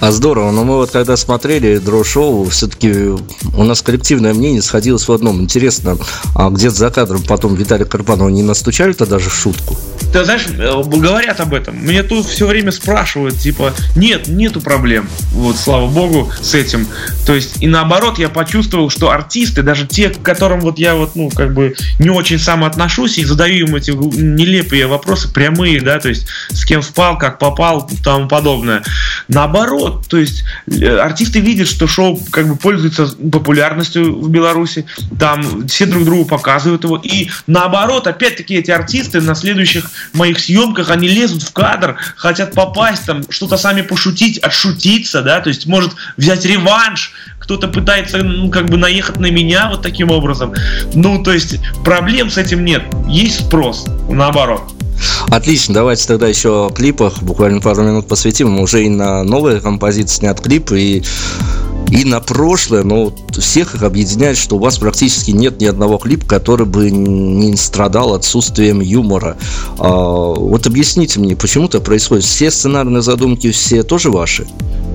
А здорово, но мы вот когда смотрели дро-шоу, все-таки у нас коллективное мнение сходилось в одном. Интересно, а где-то за кадром потом Виталий Карпанова не настучали тогда же шутку? Ты знаешь, э, говорят об этом. Мне тут все время спрашивают, типа, нет, нету проблем. Вот, слава богу, с этим. То есть, и наоборот, я почувствовал, что артисты, даже те, к которым вот я вот, ну, как бы не очень сам отношусь, и задаю им эти нелепые вопросы, прямые, да, то есть, с кем спал, как попал, тому подобное. Наоборот, то есть, э, артисты видят, что шоу как бы пользуется популярностью в Беларуси, там все друг другу показывают его, и наоборот, опять-таки, эти артисты на следующих моих съемках, они лезут в кадр, хотят попасть, там, что-то сами пошутить, отшутиться, да, то есть может взять реванш, кто-то пытается, ну, как бы наехать на меня вот таким образом. Ну, то есть проблем с этим нет, есть спрос, наоборот. Отлично, давайте тогда еще о клипах, буквально пару минут посвятим. Уже и на новые композиции снят клип, и и на прошлое, но всех их объединяет, что у вас практически нет ни одного клипа, который бы не страдал отсутствием юмора. А, вот объясните мне, почему это происходит? Все сценарные задумки, все тоже ваши?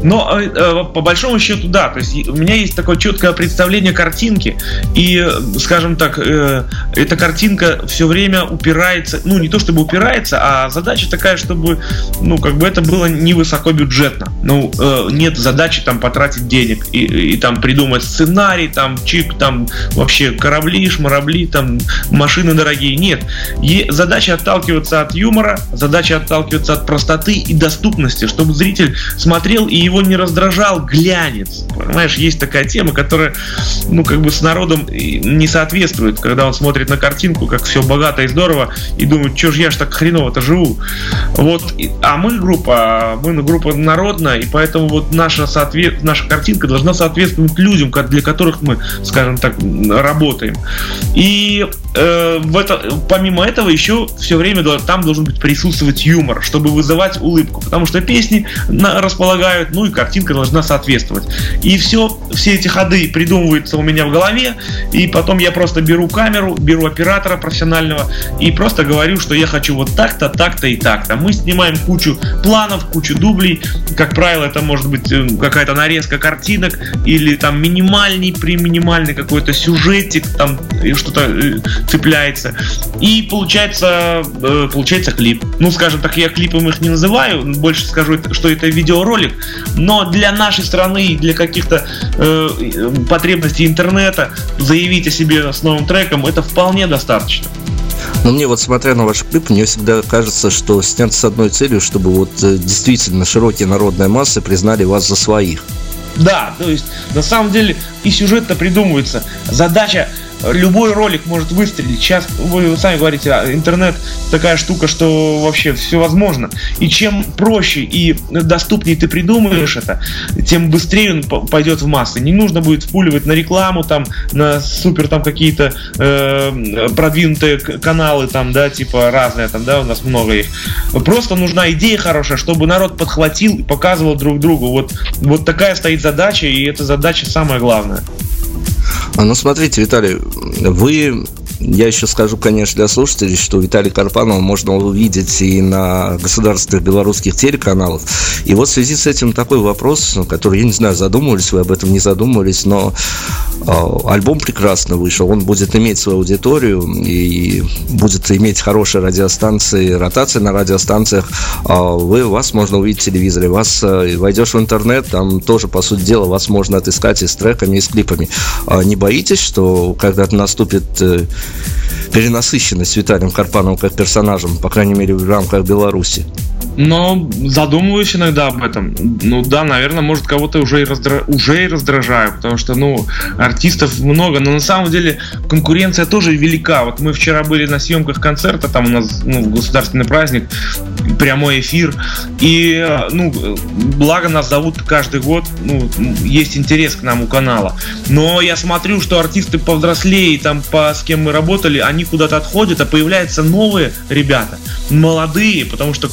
Но э, э, по большому счету, да. То есть у меня есть такое четкое представление картинки, и, скажем так, э, эта картинка все время упирается, ну не то чтобы упирается, а задача такая, чтобы, ну как бы это было не высокобюджетно. Ну нет задачи там потратить денег и, и там придумать сценарий, там чип, там вообще корабли, шмарабли, там машины дорогие. Нет. И задача отталкиваться от юмора, задача отталкиваться от простоты и доступности, чтобы зритель смотрел и его не раздражал глянец. Понимаешь, есть такая тема, которая, ну, как бы с народом не соответствует, когда он смотрит на картинку, как все богато и здорово, и думает, что ж я ж так хреново-то живу. Вот, а мы группа, мы группа народная, и поэтому вот наша, соответ, наша картинка должна соответствовать людям, для которых мы, скажем так, работаем. И э, в это, помимо этого еще все время там должен быть присутствовать юмор, чтобы вызывать улыбку, потому что песни располагают, ну и картинка должна соответствовать. И все, все эти ходы придумываются у меня в голове, и потом я просто беру камеру, беру оператора профессионального и просто говорю, что я хочу вот так-то, так-то и так-то. Мы снимаем кучу планов, кучу дублей, как правило, это может быть э, какая-то нарезка картинок или там минимальный при минимальный какой-то сюжетик, там что-то э, цепляется. И получается, э, получается клип. Ну, скажем так, я клипом их не называю, больше скажу, что это видеоролик, но для нашей страны и для каких-то э, потребностей интернета заявить о себе с новым треком, это вполне достаточно. Но мне вот, смотря на ваш клип, мне всегда кажется, что снят с одной целью, чтобы вот э, действительно широкие народные массы признали вас за своих. Да, то есть на самом деле и сюжет-то придумывается. Задача любой ролик может выстрелить. Сейчас, вы сами говорите, а, интернет такая штука, что вообще все возможно. И чем проще и доступнее ты придумаешь это, тем быстрее он пойдет в массы. Не нужно будет впуливать на рекламу, там, на супер там какие-то э, продвинутые каналы, там, да, типа разные, там, да, у нас много их. Просто нужна идея хорошая, чтобы народ подхватил и показывал друг другу. Вот, вот такая стоит задача, и эта задача самая главная. А, ну, смотрите, Виталий, вы я еще скажу, конечно, для слушателей, что Виталий Карпанова можно увидеть и на государственных белорусских телеканалах. И вот в связи с этим такой вопрос, который, я не знаю, задумывались вы об этом, не задумывались, но э, альбом прекрасно вышел, он будет иметь свою аудиторию и будет иметь хорошие радиостанции, ротации на радиостанциях. Э, вы, вас можно увидеть в телевизоре, вас э, войдешь в интернет, там тоже, по сути дела, вас можно отыскать и с треками, и с клипами. Э, не боитесь, что когда-то наступит э, перенасыщенность Виталием Карпановым как персонажем, по крайней мере, в рамках Беларуси. Но задумываюсь иногда об этом. Ну да, наверное, может кого-то уже и, раздра... уже и раздражаю, потому что, ну, артистов много, но на самом деле конкуренция тоже велика. Вот мы вчера были на съемках концерта, там у нас ну, государственный праздник, прямой эфир, и, ну, благо нас зовут каждый год, ну, есть интерес к нам у канала. Но я смотрю, что артисты повзрослее, там, по, с кем мы работали, они куда-то отходят, а появляются новые ребята, молодые, потому что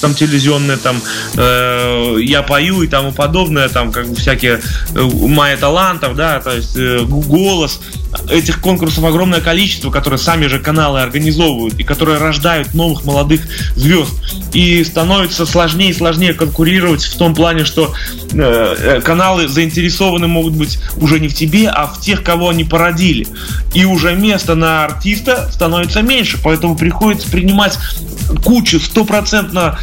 там телевизионные, там э, я пою и тому подобное, там как бы всякие э, мои талантов, да, то есть э, голос. Этих конкурсов огромное количество, которые сами же каналы организовывают и которые рождают новых молодых звезд. И становится сложнее и сложнее конкурировать в том плане, что э, э, каналы заинтересованы могут быть уже не в тебе, а в тех, кого они породили. И уже место на артиста становится меньше, поэтому приходится принимать кучу стопроцентно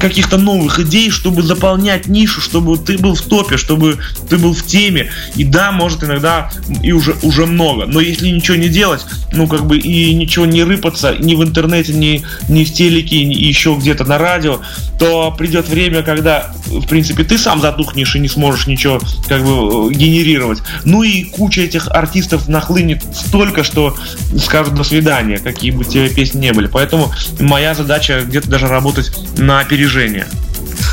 каких-то новых идей, чтобы заполнять нишу, чтобы ты был в топе, чтобы ты был в теме. И да, может иногда и уже, уже много. Но если ничего не делать, ну как бы и ничего не рыпаться ни в интернете, ни, ни в телеке, ни еще где-то на радио, то придет время, когда, в принципе, ты сам затухнешь и не сможешь ничего как бы генерировать. Ну и куча этих артистов нахлынет столько, что скажут до свидания, какие бы тебе песни не были. Поэтому моя задача где-то даже работать на опережение.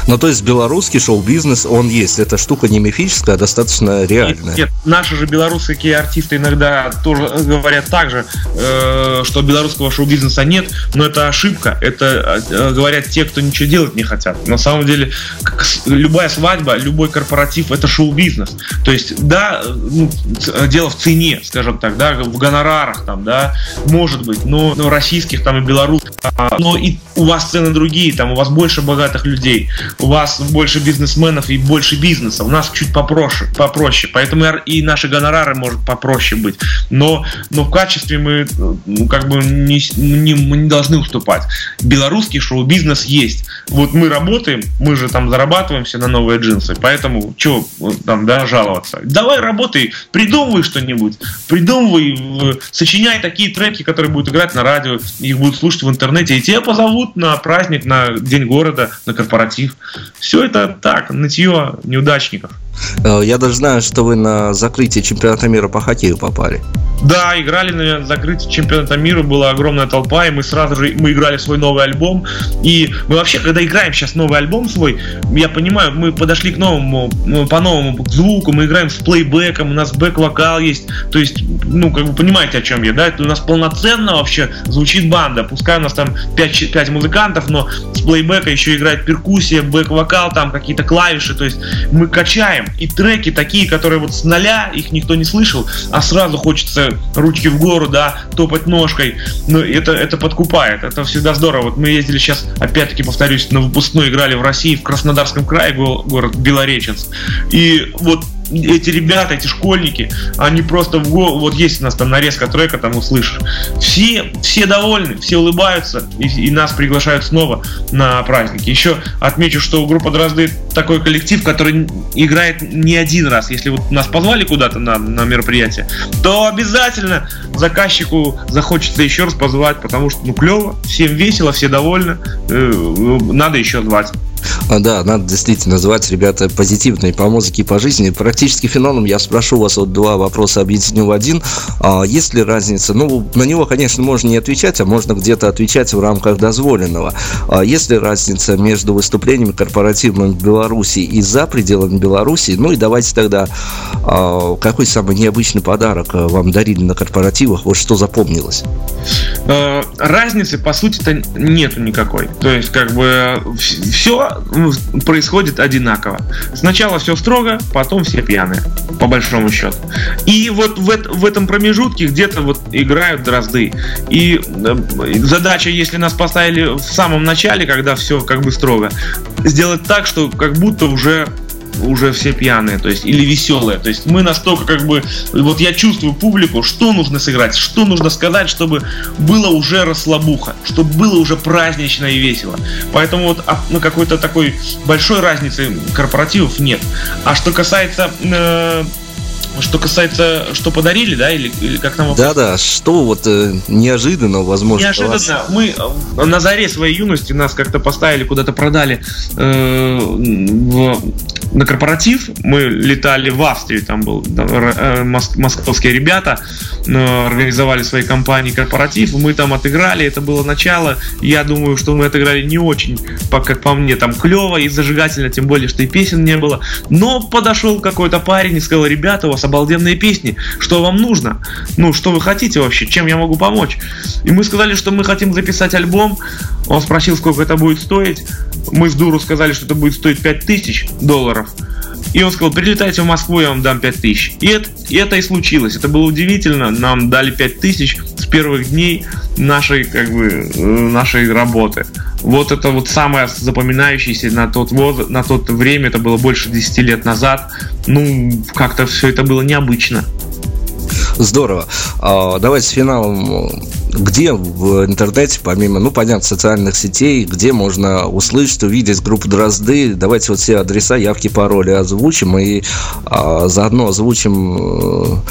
Ну, то есть белорусский шоу-бизнес, он есть. Эта штука не мифическая, а достаточно реальная. Нет, нет наши же белорусские артисты иногда тоже говорят так же, э, что белорусского шоу-бизнеса нет, но это ошибка. Это э, говорят те, кто ничего делать не хотят. На самом деле, как, любая свадьба, любой корпоратив это шоу-бизнес. То есть, да, ну, дело в цене, скажем так, да, в гонорарах там, да, может быть, но, но российских там и белорусских. Но и у вас цены другие, там у вас больше богатых людей, у вас больше бизнесменов и больше бизнеса. У нас чуть попроще, попроще. Поэтому и наши гонорары может попроще быть. Но, но в качестве мы ну, как бы не, не, мы не должны уступать. Белорусский шоу-бизнес есть. Вот мы работаем, мы же там зарабатываемся на новые джинсы. Поэтому что там, да, жаловаться? Давай работай, придумывай что-нибудь. Придумывай, сочиняй такие треки, которые будут играть на радио, их будут слушать в интернете, и тебя позовут на праздник, на День города, на корпоратив. Все это так, нытье неудачников. Э, я даже знаю, что вы на закрытие чемпионата мира по хоккею попали. Да, играли на закрытии чемпионата мира, была огромная толпа, и мы сразу же мы играли свой новый альбом. И мы вообще, когда играем сейчас новый альбом свой, я понимаю, мы подошли к новому, ну, по-новому к звуку, мы играем с плейбеком, у нас бэк-вокал есть. То есть, ну, как вы понимаете, о чем я, да? Это у нас полноценно вообще звучит банда. Пускай у нас там 5, 5 музыкантов, но с плейбека еще играет перкуссия, бэк-вокал, там какие-то клавиши. То есть мы качаем и треки такие, которые вот с нуля, их никто не слышал, а сразу хочется ручки в гору, да, топать ножкой. Ну, это, это подкупает, это всегда здорово. Вот мы ездили сейчас, опять-таки повторюсь, на выпускной играли в России, в Краснодарском крае, город Белореченск. И вот эти ребята, эти школьники, они просто в гол... Вот есть у нас там нарезка трека, там услышишь. Все, все довольны, все улыбаются, и, и нас приглашают снова на праздники. Еще отмечу, что группа Дрозды такой коллектив, который играет не один раз. Если вот нас позвали куда-то на, на мероприятие, то обязательно заказчику захочется еще раз позвать, потому что ну клево, всем весело, все довольны, э, надо еще звать. А, да, надо действительно звать ребята позитивные по музыке и по жизни. Практически феноном я спрошу вас вот два вопроса, объединю в один. А есть ли разница? Ну, на него, конечно, можно не отвечать, а можно где-то отвечать в рамках дозволенного. А есть ли разница между выступлениями корпоративными в Беларуси и за пределами Беларуси? Ну и давайте тогда, а, какой самый необычный подарок вам дарили на корпоративах? Вот что запомнилось? Э, разницы, по сути-то, нету никакой. То есть, как бы, все ну, происходит одинаково. Сначала все строго, потом все пьяные, по большому счету. И вот в, в этом промежутке где-то вот играют дрозды. И э, задача, если нас поставили в самом начале, когда все как бы строго, сделать так, что как будто уже уже все пьяные, то есть, или веселые. То есть мы настолько как бы, вот я чувствую публику, что нужно сыграть, что нужно сказать, чтобы было уже расслабуха, чтобы было уже празднично и весело. Поэтому вот а, ну, какой-то такой большой разницы корпоративов нет. А что касается э, что касается, что подарили, да, или, или как нам Да, да, что вот э, неожиданно, возможно. Неожиданно. Вас... Мы э, на заре своей юности нас как-то поставили, куда-то продали э, в, на корпоратив. Мы летали в Австрию, там был э, московские ребята, э, организовали свои компании корпоратив, мы там отыграли, это было начало. Я думаю, что мы отыграли не очень, как по мне, там клево и зажигательно, тем более, что и песен не было. Но подошел какой-то парень и сказал, ребята, у вас обалденные песни, что вам нужно? Ну, что вы хотите вообще? Чем я могу помочь? И мы сказали, что мы хотим записать альбом. Он спросил, сколько это будет стоить. Мы с дуру сказали, что это будет стоить 5000 долларов. И он сказал, прилетайте в Москву, я вам дам 5000. И это, и это и случилось. Это было удивительно. Нам дали 5000 с первых дней нашей, как бы, э, нашей работы. Вот это вот самое запоминающееся на тот, воз, на тот время, это было больше 10 лет назад. Ну, как-то все это было необычно. Здорово. А, давайте с финалом. Где в интернете, помимо, ну, понятно, социальных сетей, где можно услышать, увидеть группу Дрозды? Давайте вот все адреса, явки, пароли озвучим и а, заодно озвучим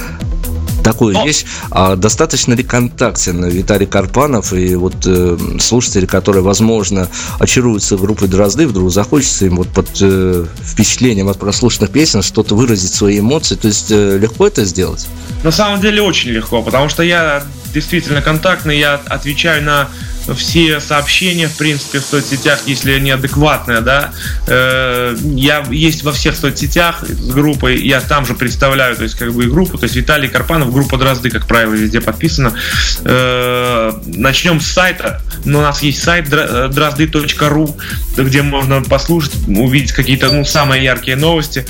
такую Но... вещь. А достаточно ли контактен Виталий Карпанов и вот э, слушатели, которые, возможно, очаруются группой Дрозды, вдруг захочется им вот под э, впечатлением от прослушанных песен что-то выразить свои эмоции. То есть э, легко это сделать? На самом деле очень легко, потому что я действительно контактный, я отвечаю на все сообщения, в принципе, в соцсетях, если они адекватные, да. Э, я есть во всех соцсетях с группой, я там же представляю, то есть, как бы и группу, то есть Виталий Карпанов, группа Дрозды, как правило, везде подписана. Э, начнем с сайта. У нас есть сайт дрозды.ру, где можно послушать, увидеть какие-то, ну, самые яркие новости.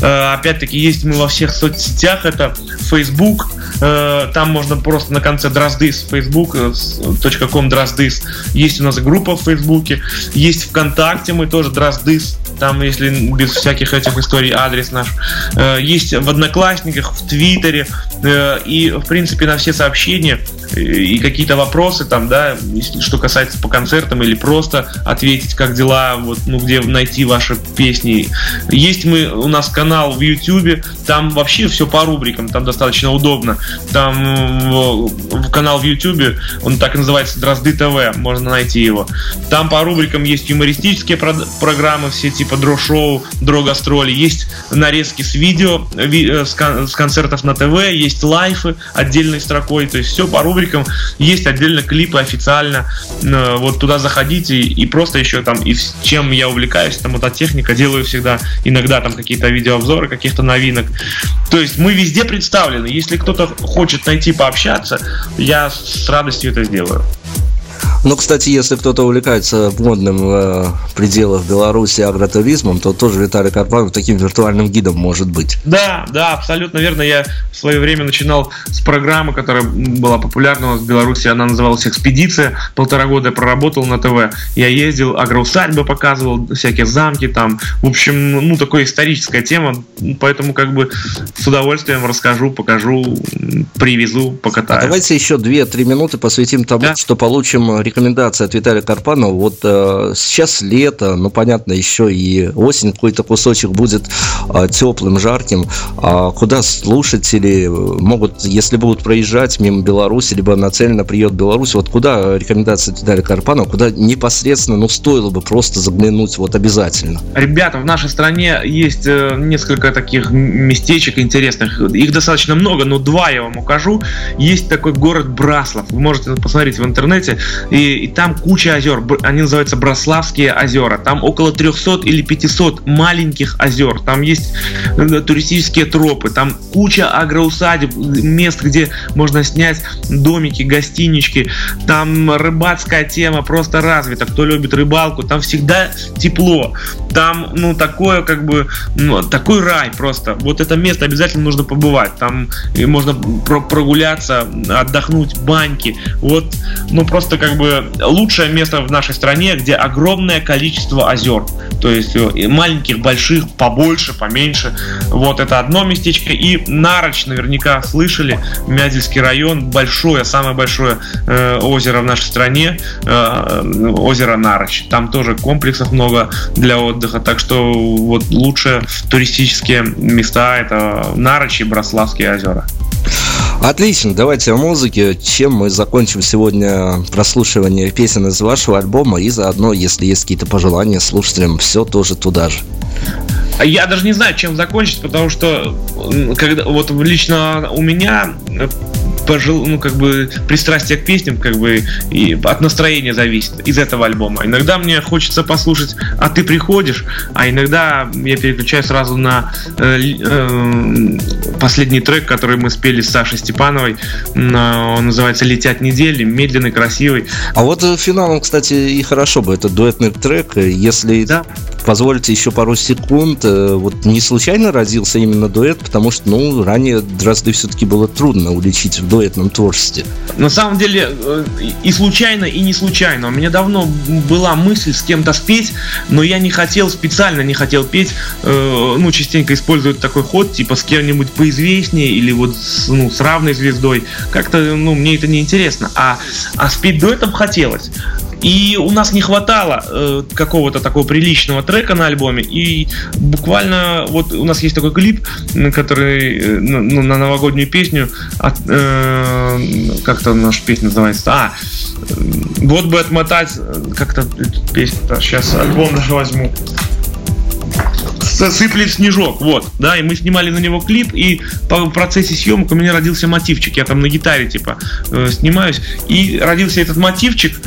Э, опять-таки, есть мы во всех соцсетях, это Facebook, там можно просто на конце дрозды с facebook.com дрозды Драздыс. Есть у нас группа в Фейсбуке, есть ВКонтакте, мы тоже Драздыс, там, если без всяких этих историй, адрес наш. Э, есть в Одноклассниках, в Твиттере, э, и, в принципе, на все сообщения и какие-то вопросы там, да, что касается по концертам или просто ответить, как дела, вот, ну, где найти ваши песни. Есть мы, у нас канал в YouTube, там вообще все по рубрикам, там достаточно удобно. Там канал в YouTube, он так и называется Дрозды ТВ, можно найти его. Там по рубрикам есть юмористические про- программы, все типа дро-шоу, дро-гастроли, есть нарезки с видео, ви- э, с, кон- с концертов на ТВ, есть лайфы отдельной строкой, то есть все по рубрикам рубрикам. Есть отдельно клипы официально. Э, вот туда заходите и просто еще там, и чем я увлекаюсь, там мототехника, делаю всегда иногда там какие-то видеообзоры каких-то новинок. То есть мы везде представлены. Если кто-то хочет найти пообщаться, я с радостью это сделаю. Ну, кстати, если кто-то увлекается модным э, пределах Беларуси агротуризмом, то тоже Виталий Карпанов таким виртуальным гидом может быть. Да, да, абсолютно верно. Я в свое время начинал с программы, которая была популярна у нас в Беларуси. Она называлась «Экспедиция». Полтора года я проработал на ТВ. Я ездил, агроусадьбы показывал, всякие замки там. В общем, ну, такая историческая тема. Поэтому как бы с удовольствием расскажу, покажу, привезу, покатаю. А давайте еще 2-3 минуты посвятим тому, да? что получим рекомендация от Виталия Карпанова. Вот э, сейчас лето, ну, понятно, еще и осень, какой-то кусочек будет э, теплым, жарким. А куда слушатели могут, если будут проезжать мимо Беларуси, либо нацеленно приедут Беларусь, вот куда рекомендация от Виталия Карпанова, куда непосредственно, ну, стоило бы просто заглянуть, вот обязательно? Ребята, в нашей стране есть э, несколько таких местечек интересных. Их достаточно много, но два я вам укажу. Есть такой город Браслов. Вы можете посмотреть в интернете и там куча озер, они называются Брославские озера, там около 300 или 500 маленьких озер, там есть э, туристические тропы, там куча агроусадеб, мест, где можно снять домики, гостинички, там рыбацкая тема просто развита, кто любит рыбалку, там всегда тепло, там, ну, такое, как бы, ну, такой рай просто, вот это место обязательно нужно побывать, там можно прогуляться, отдохнуть, баньки, вот, ну, просто как бы лучшее место в нашей стране, где огромное количество озер. То есть э, маленьких, больших, побольше, поменьше. Вот это одно местечко. И Нарочь, наверняка слышали, Мядельский район, большое, самое большое э, озеро в нашей стране, э, озеро Нарочь. Там тоже комплексов много для отдыха. Так что вот лучшие туристические места это Нарочь и Брославские озера. Отлично, давайте о музыке. Чем мы закончим сегодня прослушивание песен из вашего альбома и заодно, если есть какие-то пожелания слушателям, все тоже туда же. Я даже не знаю, чем закончить, потому что когда вот лично у меня пожил, ну, как бы, пристрастие к песням, как бы, и от настроения зависит из этого альбома. Иногда мне хочется послушать «А ты приходишь», а иногда я переключаю сразу на э, э, последний трек, который мы спели с Сашей Степановой. Он называется «Летят недели», медленный, красивый. А вот э, финалом, кстати, и хорошо бы, это дуэтный трек, если да. Позволите еще пару секунд, э, вот не случайно родился именно дуэт, потому что, ну, ранее Дрозды все-таки было трудно уличить в дуэтном творчестве? На самом деле э, и случайно, и не случайно. У меня давно была мысль с кем-то спеть, но я не хотел, специально не хотел петь. Э, ну, частенько используют такой ход, типа с кем-нибудь поизвестнее или вот с, ну, с равной звездой. Как-то, ну, мне это не интересно. А, а спеть дуэтом хотелось. И у нас не хватало э, какого-то такого приличного трека на альбоме. И буквально вот у нас есть такой клип, который э, ну, на новогоднюю песню. От, э, как-то наша песня называется. А, вот бы отмотать как-то песню. Сейчас альбом даже возьму сыплет снежок, вот, да, и мы снимали на него клип, и по процессе съемок у меня родился мотивчик, я там на гитаре, типа, э, снимаюсь, и родился этот мотивчик,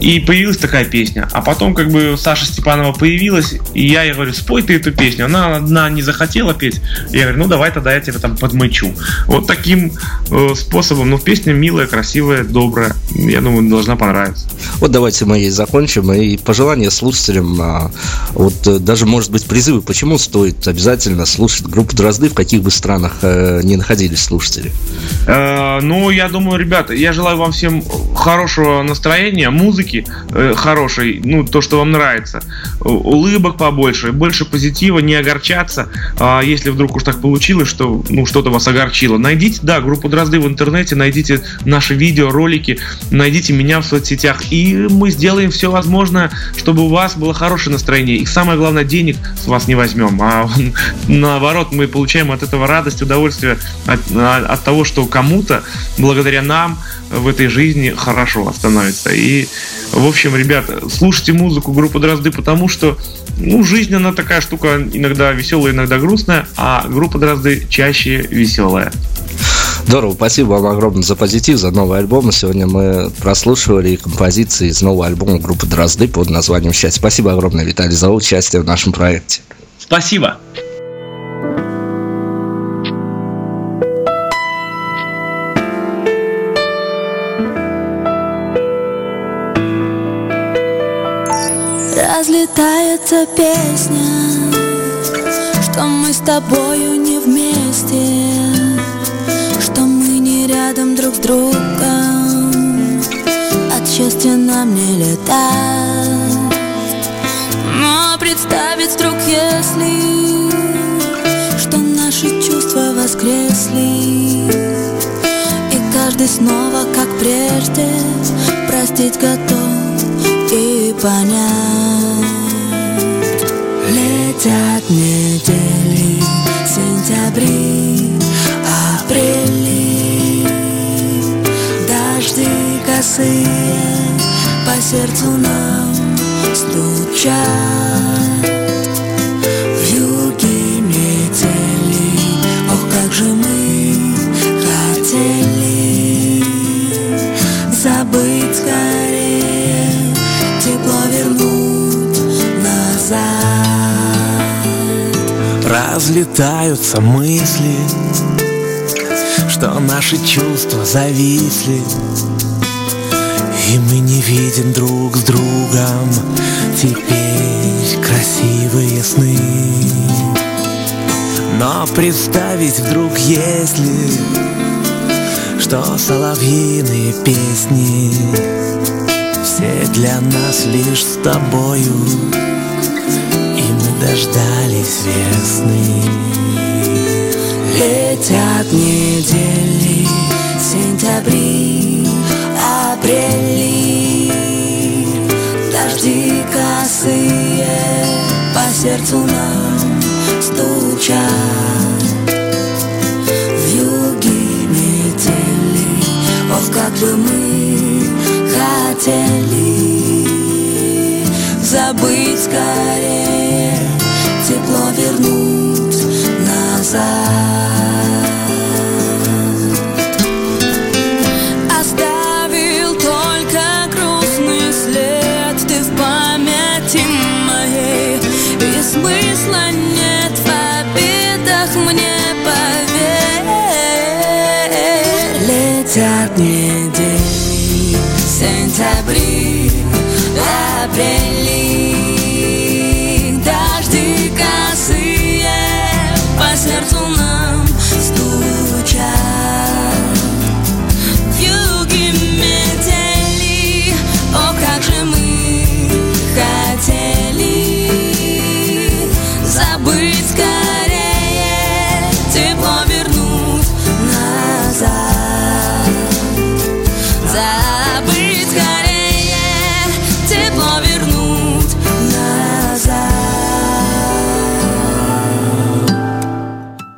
и появилась такая песня. А потом как бы Саша Степанова появилась, и я ей говорю, спой ты эту песню. Она одна не захотела петь. Я говорю, ну давай тогда я тебя там подмычу. Вот таким э, способом. Но песня милая, красивая, добрая. Я думаю, должна понравиться. Вот давайте мы ей закончим. И пожелания слушателям, а, вот э, даже может быть призывы, почему стоит обязательно слушать группу Дрозды, в каких бы странах э, не находились слушатели? Э, ну, я думаю, ребята, я желаю вам всем хорошего настроения, музыки, э, хорошей, ну, то, что вам нравится, улыбок побольше, больше позитива, не огорчаться, а если вдруг уж так получилось, что, ну, что-то вас огорчило. Найдите, да, группу Дрозды в интернете, найдите наши видео, ролики, найдите меня в соцсетях, и мы сделаем все возможное, чтобы у вас было хорошее настроение. И самое главное, денег с вас не возьмем, а наоборот, мы получаем от этого радость, удовольствие от, от того, что кому-то, благодаря нам, в этой жизни хорошо становится. И, в общем, ребята, слушайте музыку группы Дрозды, потому что, ну, жизнь, она такая штука, иногда веселая, иногда грустная, а группа Дрозды чаще веселая. Здорово, спасибо вам огромное за позитив, за новый альбом. Сегодня мы прослушивали композиции из нового альбома группы Дрозды под названием «Счастье». Спасибо огромное, Виталий, за участие в нашем проекте. Спасибо. Разлетается песня Что мы с тобою не вместе рядом друг с другом. От счастья нам не летать. Но представить вдруг, если Что наши чувства воскресли. И каждый снова, как прежде Простить готов и понять. Летят недели, сентябри, косые по сердцу нам стучат. В юге метели, ох, как же мы хотели Забыть скорее, тепло вернуть назад. Разлетаются мысли Что наши чувства зависли И мы не видим друг с другом Теперь красивые сны. Но представить вдруг если Что соловьиные песни Все для нас лишь с тобою И мы дождались весны. Летят недели, сентябри, апрели сердцу нам стучат. В юге метели, ох, как бы мы хотели Забыть скорее, тепло вернуть назад мы обрели дожди косые по сердцу нам.